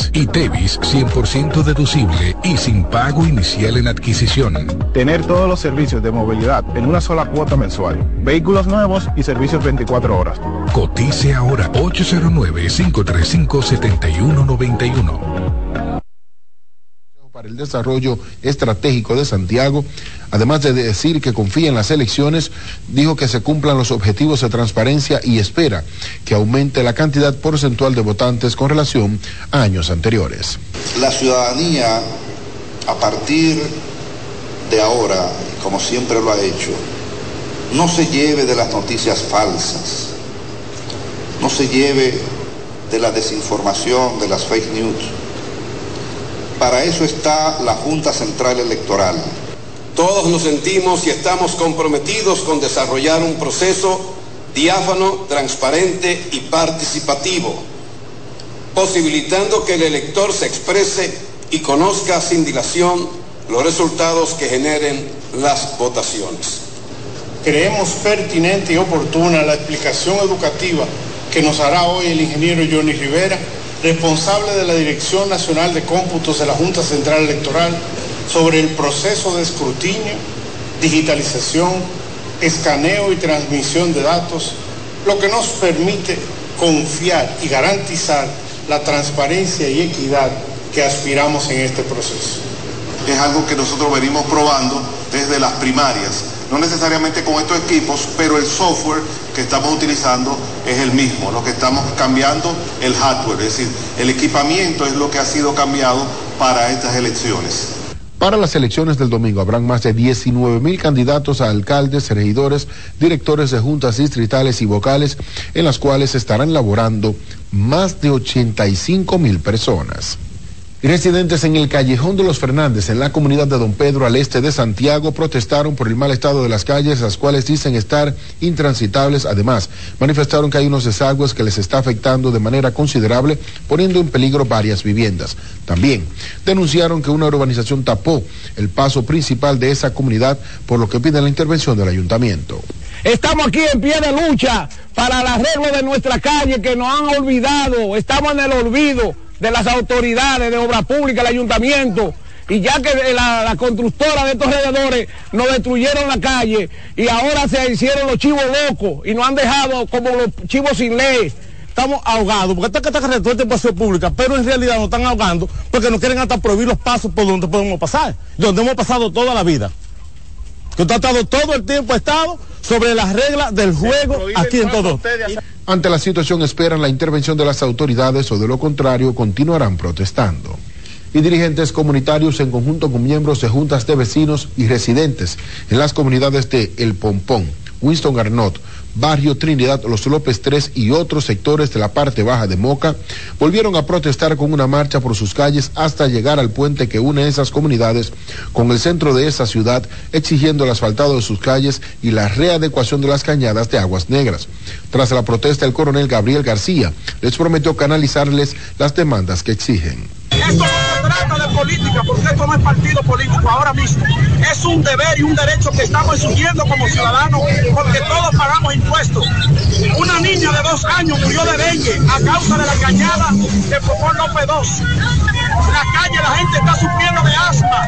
y TEVIS 100% deducible y sin pago inicial en adquisición. Tener todos los servicios de movilidad en una sola cuota mensual. Vehículos nuevos y servicios 24 horas. Cotice ahora 809-535-7191. El desarrollo estratégico de Santiago, además de decir que confía en las elecciones, dijo que se cumplan los objetivos de transparencia y espera que aumente la cantidad porcentual de votantes con relación a años anteriores. La ciudadanía, a partir de ahora, como siempre lo ha hecho, no se lleve de las noticias falsas, no se lleve de la desinformación, de las fake news. Para eso está la Junta Central Electoral. Todos nos sentimos y estamos comprometidos con desarrollar un proceso diáfano, transparente y participativo, posibilitando que el elector se exprese y conozca sin dilación los resultados que generen las votaciones. Creemos pertinente y oportuna la explicación educativa que nos hará hoy el ingeniero Johnny Rivera, responsable de la Dirección Nacional de Cómputos de la Junta Central Electoral, sobre el proceso de escrutinio, digitalización, escaneo y transmisión de datos, lo que nos permite confiar y garantizar la transparencia y equidad que aspiramos en este proceso. Es algo que nosotros venimos probando desde las primarias, no necesariamente con estos equipos, pero el software que estamos utilizando es el mismo. Lo que estamos cambiando el hardware, es decir, el equipamiento es lo que ha sido cambiado para estas elecciones. Para las elecciones del domingo habrán más de 19 mil candidatos a alcaldes, regidores, directores de juntas distritales y vocales, en las cuales estarán laborando más de 85 mil personas. Residentes en el callejón de los Fernández, en la comunidad de Don Pedro, al este de Santiago, protestaron por el mal estado de las calles, las cuales dicen estar intransitables. Además, manifestaron que hay unos desagües que les está afectando de manera considerable, poniendo en peligro varias viviendas. También denunciaron que una urbanización tapó el paso principal de esa comunidad, por lo que piden la intervención del ayuntamiento. Estamos aquí en pie de lucha para el arreglo de nuestra calle que nos han olvidado, estamos en el olvido de las autoridades de obra pública, el ayuntamiento, y ya que la, constructora de estos alrededores nos destruyeron la calle y ahora se hicieron los chivos locos y nos han dejado como los chivos sin ley. Estamos ahogados, porque esta, esta carretera es paseo pública, pero en realidad nos están ahogando porque nos quieren hasta prohibir los pasos por donde podemos pasar, donde hemos pasado toda la vida. Que ha estado todo el tiempo estado sobre las reglas del juego aquí en todo. Ante la situación esperan la intervención de las autoridades o de lo contrario continuarán protestando. Y dirigentes comunitarios en conjunto con miembros de juntas de vecinos y residentes en las comunidades de El Pompón, Winston Garnot, Barrio Trinidad, Los López 3 y otros sectores de la parte baja de Moca volvieron a protestar con una marcha por sus calles hasta llegar al puente que une esas comunidades con el centro de esa ciudad, exigiendo el asfaltado de sus calles y la readecuación de las cañadas de aguas negras. Tras la protesta, el coronel Gabriel García les prometió canalizarles las demandas que exigen. Esto no se trata de política, porque esto no es partido político ahora mismo. Es un deber y un derecho que estamos exigiendo como ciudadanos, porque todos pagamos impuestos. Una niña de dos años murió de dengue a causa de la cañada de Popón López 2. La calle, la gente está sufriendo de asma.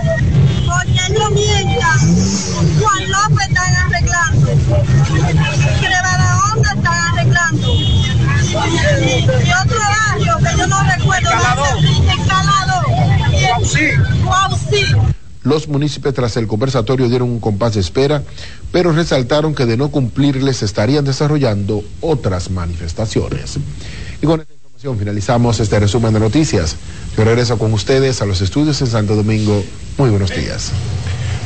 Porque no mientan. Juan López están arreglando. Crevada Onda están arreglando. Los municipios tras el conversatorio dieron un compás de espera, pero resaltaron que de no cumplirles estarían desarrollando otras manifestaciones. Y con esta información finalizamos este resumen de noticias. Yo regreso con ustedes a los estudios en Santo Domingo. Muy buenos días.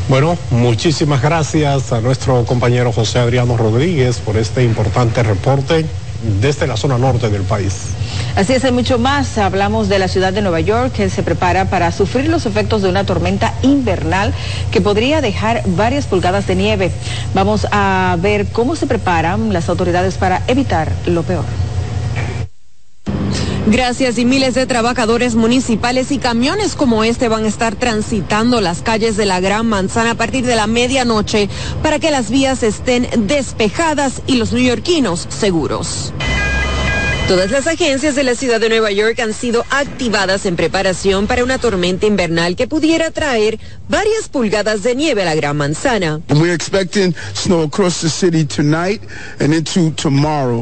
Bueno, muchísimas gracias a nuestro compañero José Adriano Rodríguez por este importante reporte desde la zona norte del país. Así es, hay mucho más. Hablamos de la ciudad de Nueva York que se prepara para sufrir los efectos de una tormenta invernal que podría dejar varias pulgadas de nieve. Vamos a ver cómo se preparan las autoridades para evitar lo peor. Gracias y miles de trabajadores municipales y camiones como este van a estar transitando las calles de la Gran Manzana a partir de la medianoche para que las vías estén despejadas y los neoyorquinos seguros. Todas las agencias de la ciudad de Nueva York han sido activadas en preparación para una tormenta invernal que pudiera traer varias pulgadas de nieve a la Gran Manzana.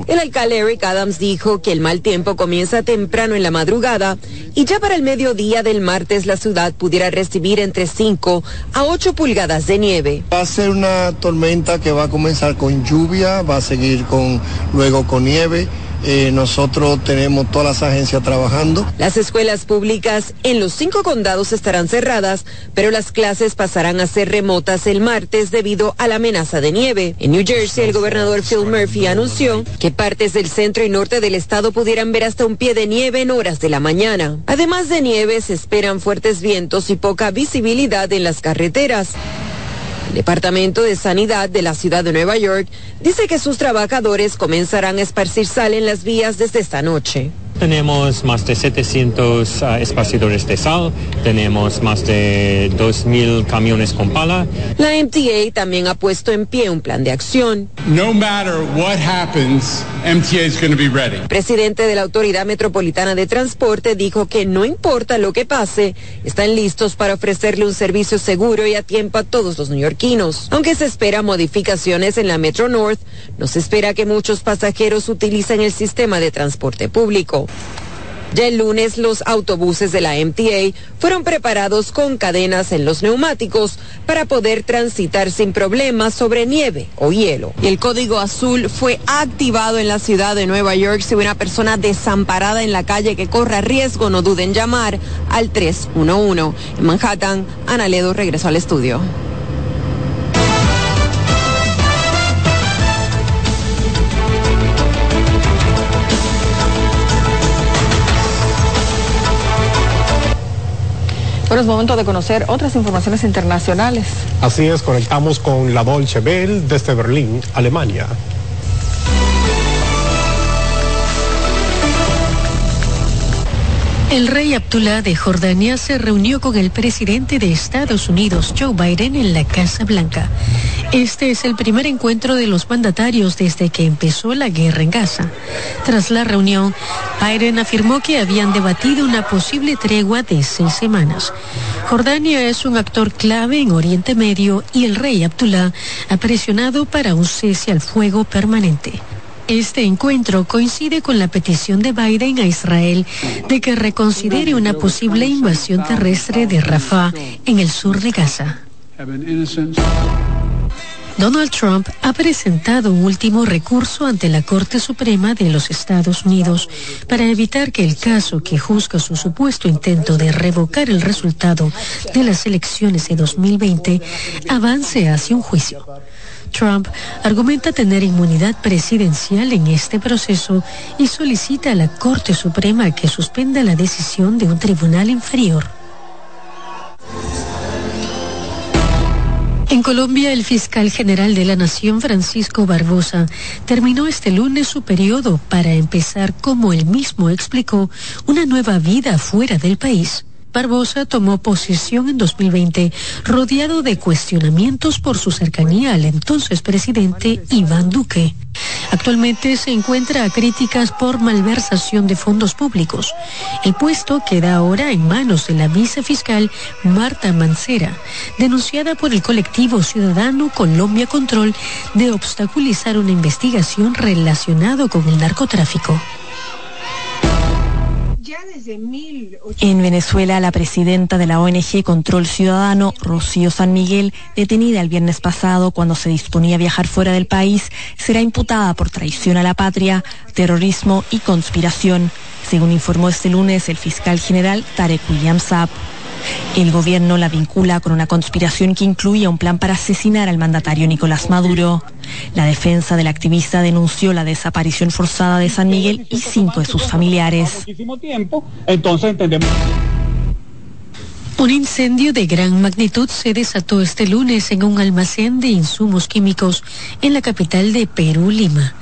El alcalde Eric Adams dijo que el mal tiempo comienza temprano en la madrugada y ya para el mediodía del martes la ciudad pudiera recibir entre 5 a 8 pulgadas de nieve. Va a ser una tormenta que va a comenzar con lluvia, va a seguir con luego con nieve eh, nosotros tenemos todas las agencias trabajando. Las escuelas públicas en los cinco condados estarán cerradas, pero las clases pasarán a ser remotas el martes debido a la amenaza de nieve. En New Jersey, el gobernador Phil Murphy anunció que partes del centro y norte del estado pudieran ver hasta un pie de nieve en horas de la mañana. Además de nieve, se esperan fuertes vientos y poca visibilidad en las carreteras. El Departamento de Sanidad de la Ciudad de Nueva York dice que sus trabajadores comenzarán a esparcir sal en las vías desde esta noche. Tenemos más de 700 uh, esparcidores de sal, tenemos más de 2.000 camiones con pala. La MTA también ha puesto en pie un plan de acción. No matter what happens, MTA is going to be ready. El presidente de la Autoridad Metropolitana de Transporte dijo que no importa lo que pase, están listos para ofrecerle un servicio seguro y a tiempo a todos los neoyorquinos. Aunque se espera modificaciones en la Metro North, no se espera que muchos pasajeros utilicen el sistema de transporte público. Ya el lunes los autobuses de la MTA fueron preparados con cadenas en los neumáticos para poder transitar sin problemas sobre nieve o hielo. Y el código azul fue activado en la ciudad de Nueva York. Si una persona desamparada en la calle que corra riesgo, no duden en llamar al 311. En Manhattan, Ana Ledo regresó al estudio. Bueno, es momento de conocer otras informaciones internacionales. Así es, conectamos con la Dolce Welle desde Berlín, Alemania. El rey Abdullah de Jordania se reunió con el presidente de Estados Unidos, Joe Biden, en la Casa Blanca. Este es el primer encuentro de los mandatarios desde que empezó la guerra en Gaza. Tras la reunión, Biden afirmó que habían debatido una posible tregua de seis semanas. Jordania es un actor clave en Oriente Medio y el rey Abdullah ha presionado para un cese al fuego permanente. Este encuentro coincide con la petición de Biden a Israel de que reconsidere una posible invasión terrestre de Rafah en el sur de Gaza. Donald Trump ha presentado un último recurso ante la Corte Suprema de los Estados Unidos para evitar que el caso que juzga su supuesto intento de revocar el resultado de las elecciones de 2020 avance hacia un juicio. Trump argumenta tener inmunidad presidencial en este proceso y solicita a la Corte Suprema que suspenda la decisión de un tribunal inferior. En Colombia, el fiscal general de la Nación, Francisco Barbosa, terminó este lunes su periodo para empezar, como él mismo explicó, una nueva vida fuera del país. Barbosa tomó posesión en 2020 rodeado de cuestionamientos por su cercanía al entonces presidente Iván Duque. Actualmente se encuentra a críticas por malversación de fondos públicos. El puesto queda ahora en manos de la vicefiscal Marta Mancera, denunciada por el colectivo ciudadano Colombia Control de obstaculizar una investigación relacionada con el narcotráfico. En Venezuela, la presidenta de la ONG Control Ciudadano, Rocío San Miguel, detenida el viernes pasado cuando se disponía a viajar fuera del país, será imputada por traición a la patria, terrorismo y conspiración, según informó este lunes el fiscal general Tarek William Saab. El gobierno la vincula con una conspiración que incluía un plan para asesinar al mandatario Nicolás Maduro. La defensa del activista denunció la desaparición forzada de San Miguel y cinco de sus familiares. Un incendio de gran magnitud se desató este lunes en un almacén de insumos químicos en la capital de Perú, Lima.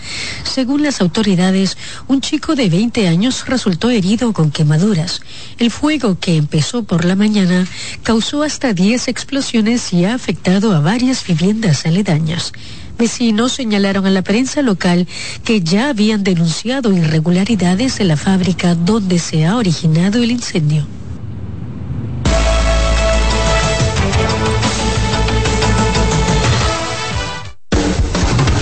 Según las autoridades, un chico de 20 años resultó herido con quemaduras. El fuego que empezó por la mañana causó hasta 10 explosiones y ha afectado a varias viviendas aledañas. Vecinos señalaron a la prensa local que ya habían denunciado irregularidades en la fábrica donde se ha originado el incendio.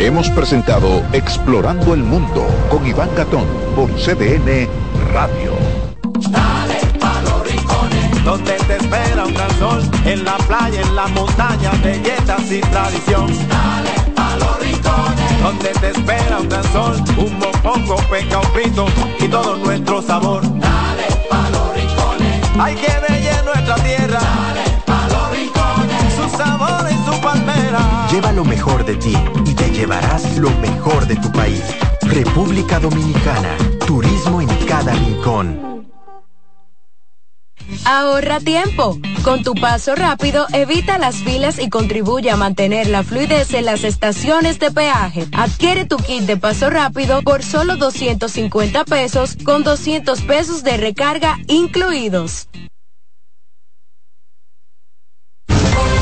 Hemos presentado Explorando el Mundo con Iván Gatón por CDN Radio. Dale pa los rincones, donde te espera un gran sol, en la playa, en la montaña, belletas y tradición. Dale pa los rincones, donde te espera un gran sol, un mopongo, peca, un frito y todo nuestro sabor. Dale pa los rincones, hay que ver nuestra tierra. Dale pa los rincones, su sabor y su palmera. Lleva lo mejor de ti y te llevarás lo mejor de tu país. República Dominicana, turismo en cada rincón. Ahorra tiempo. Con tu paso rápido, evita las filas y contribuye a mantener la fluidez en las estaciones de peaje. Adquiere tu kit de paso rápido por solo 250 pesos con 200 pesos de recarga incluidos.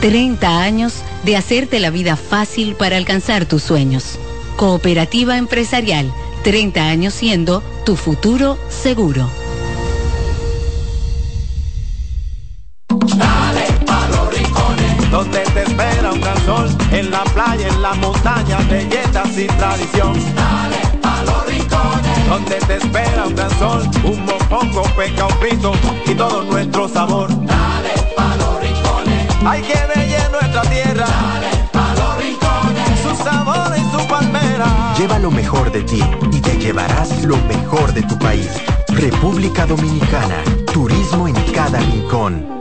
30 años de hacerte la vida fácil para alcanzar tus sueños. Cooperativa Empresarial, 30 años siendo tu futuro seguro. Dale pa' los rincones, donde te espera un gran sol, en la playa, en la montaña, belletas y tradición. Dale pa' los rincones, donde te espera un gran sol, un mopongo, peca, un frito y todo nuestro sabor. Hay que ver nuestra tierra. Dale pa' los rincones, su sabor y su palmera. Lleva lo mejor de ti y te llevarás lo mejor de tu país. República Dominicana, turismo en cada rincón.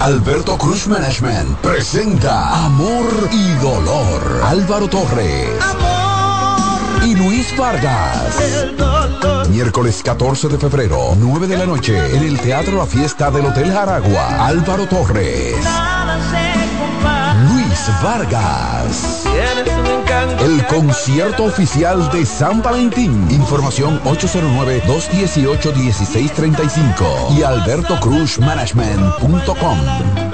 Alberto Cruz Management presenta Amor y Dolor. Álvaro Torres. Y Luis Vargas. Miércoles 14 de febrero, 9 de la noche, en el Teatro La Fiesta del Hotel Jaragua. Álvaro Torres. Luis Vargas. El concierto oficial de San Valentín. Información 809-218-1635 y albertocruzmanagement.com.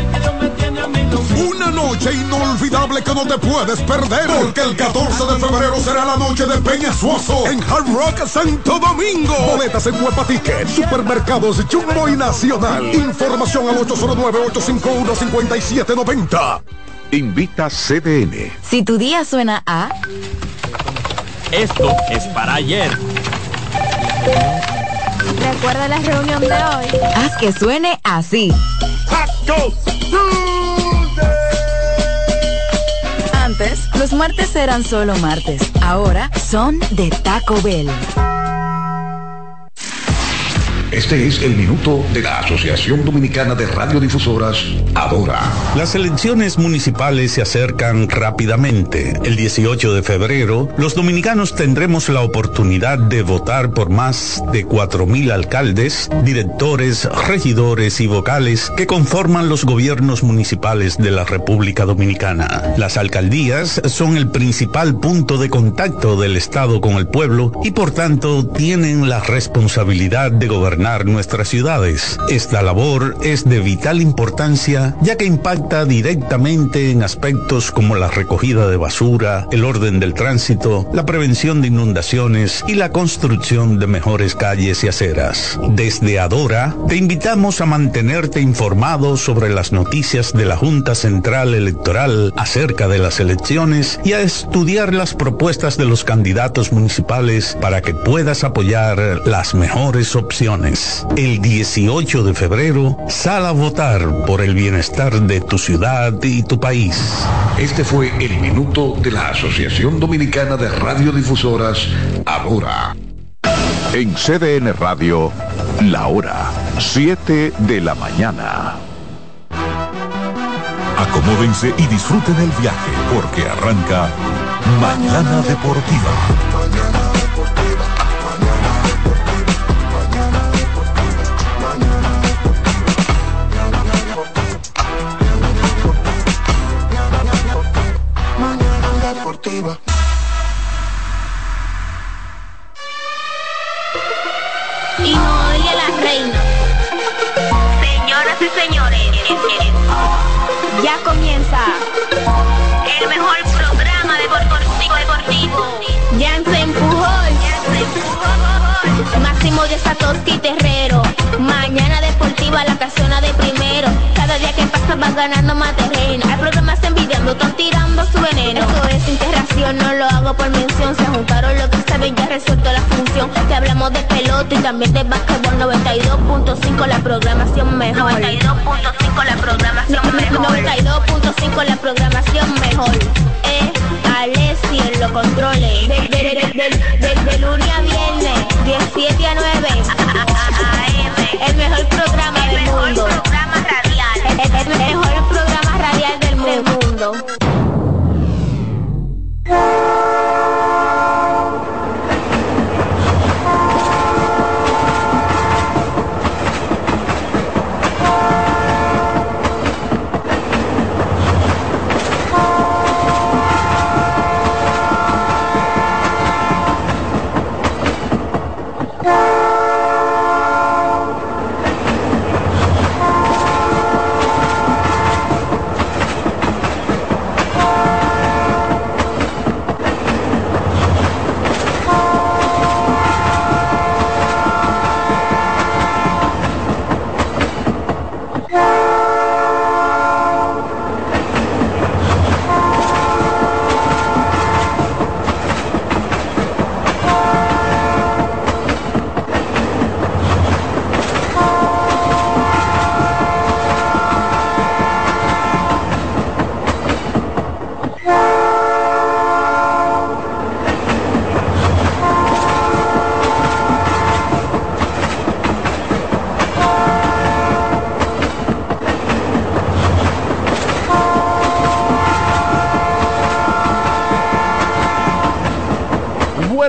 una noche inolvidable que no te puedes perder porque el 14 de febrero será la noche de Peña Suazo en Hard Rock Santo Domingo boletas en Huepa Ticket supermercados Jumbo y Nacional información al 809-851-5790 Invita CDN. Si tu día suena a... Esto es para ayer. Recuerda la reunión de hoy. Haz que suene así. Los martes eran solo martes. Ahora son de Taco Bell. Este es el minuto de la Asociación Dominicana de Radiodifusoras, Adora. Las elecciones municipales se acercan rápidamente. El 18 de febrero, los dominicanos tendremos la oportunidad de votar por más de 4.000 alcaldes, directores, regidores y vocales que conforman los gobiernos municipales de la República Dominicana. Las alcaldías son el principal punto de contacto del Estado con el pueblo y por tanto tienen la responsabilidad de gobernar nuestras ciudades. Esta labor es de vital importancia ya que impacta directamente en aspectos como la recogida de basura, el orden del tránsito, la prevención de inundaciones y la construcción de mejores calles y aceras. Desde Adora, te invitamos a mantenerte informado sobre las noticias de la Junta Central Electoral acerca de las elecciones y a estudiar las propuestas de los candidatos municipales para que puedas apoyar las mejores opciones. El 18 de febrero, sal a votar por el bienestar de tu ciudad y tu país. Este fue el minuto de la Asociación Dominicana de Radiodifusoras, Ahora. En CDN Radio, la hora 7 de la mañana. Acomódense y disfruten el viaje porque arranca Mañana Deportiva. Y Noelia la reina. Señoras y señores, ya comienza el mejor programa deportivo deportivo. Ya se empujó. Máximo de Satoshi Terrero. Mañana deportiva la casona de primero. Cada día que pasa va ganando más terreno. Hay programas envidiando, están tirando su veneno. Eso es interacción, no lo hago por mención. Se juntaron lo que saben, ya resuelto la función. Te hablamos de pelota y también de básquetbol 92.5 la programación mejor. 92.5 la programación mejor. 92.5 la programación mejor. Eh, Alessi en los controles. De, de, de, lunes a viernes, 17 a 9.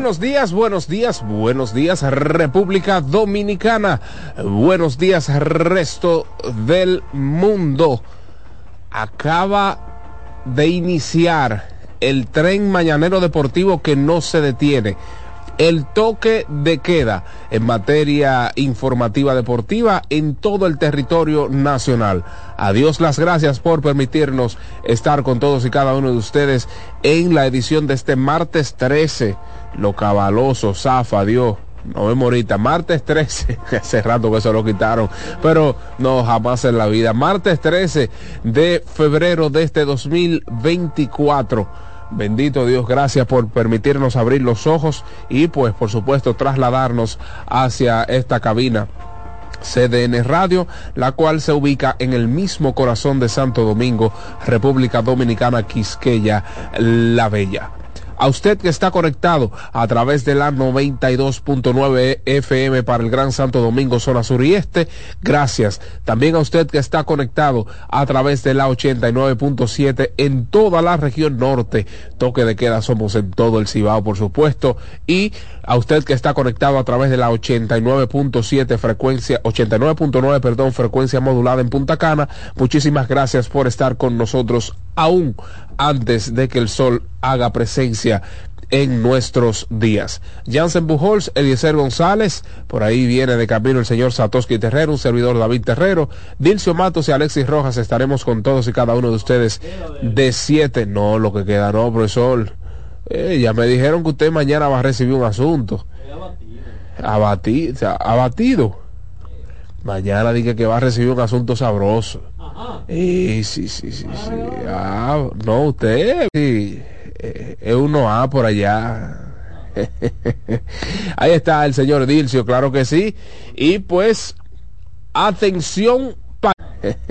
Buenos días, buenos días, buenos días República Dominicana, buenos días resto del mundo. Acaba de iniciar el tren mañanero deportivo que no se detiene. El toque de queda en materia informativa deportiva en todo el territorio nacional. Adiós las gracias por permitirnos estar con todos y cada uno de ustedes en la edición de este martes 13 lo cabaloso, zafa, Dios. Nos vemos ahorita, martes 13, (laughs) hace rato que se lo quitaron, pero no, jamás en la vida. Martes 13 de febrero de este 2024. Bendito Dios, gracias por permitirnos abrir los ojos y pues por supuesto trasladarnos hacia esta cabina CDN Radio, la cual se ubica en el mismo corazón de Santo Domingo, República Dominicana, Quisqueya, La Bella a usted que está conectado a través de la 92.9 FM para el Gran Santo Domingo, zona sur y este, gracias. También a usted que está conectado a través de la 89.7 en toda la región norte. Toque de queda somos en todo el Cibao, por supuesto. Y a usted que está conectado a través de la 89.7 frecuencia, 89.9, perdón, frecuencia modulada en Punta Cana. Muchísimas gracias por estar con nosotros aún antes de que el sol haga presencia en nuestros días. Jansen Bujols, Eliezer González, por ahí viene de camino el señor Satoshi Terrero, un servidor David Terrero, Dilcio Matos y Alexis Rojas, estaremos con todos y cada uno de ustedes de siete, no, lo que queda no, profesor. Eh, ya me dijeron que usted mañana va a recibir un asunto. Abatido, abatido. Mañana dije que va a recibir un asunto sabroso. Sí, sí, sí, sí, sí. Ah, no, usted sí, eh, es uno A por allá. (laughs) Ahí está el señor Dilcio, claro que sí. Y pues, atención. (laughs)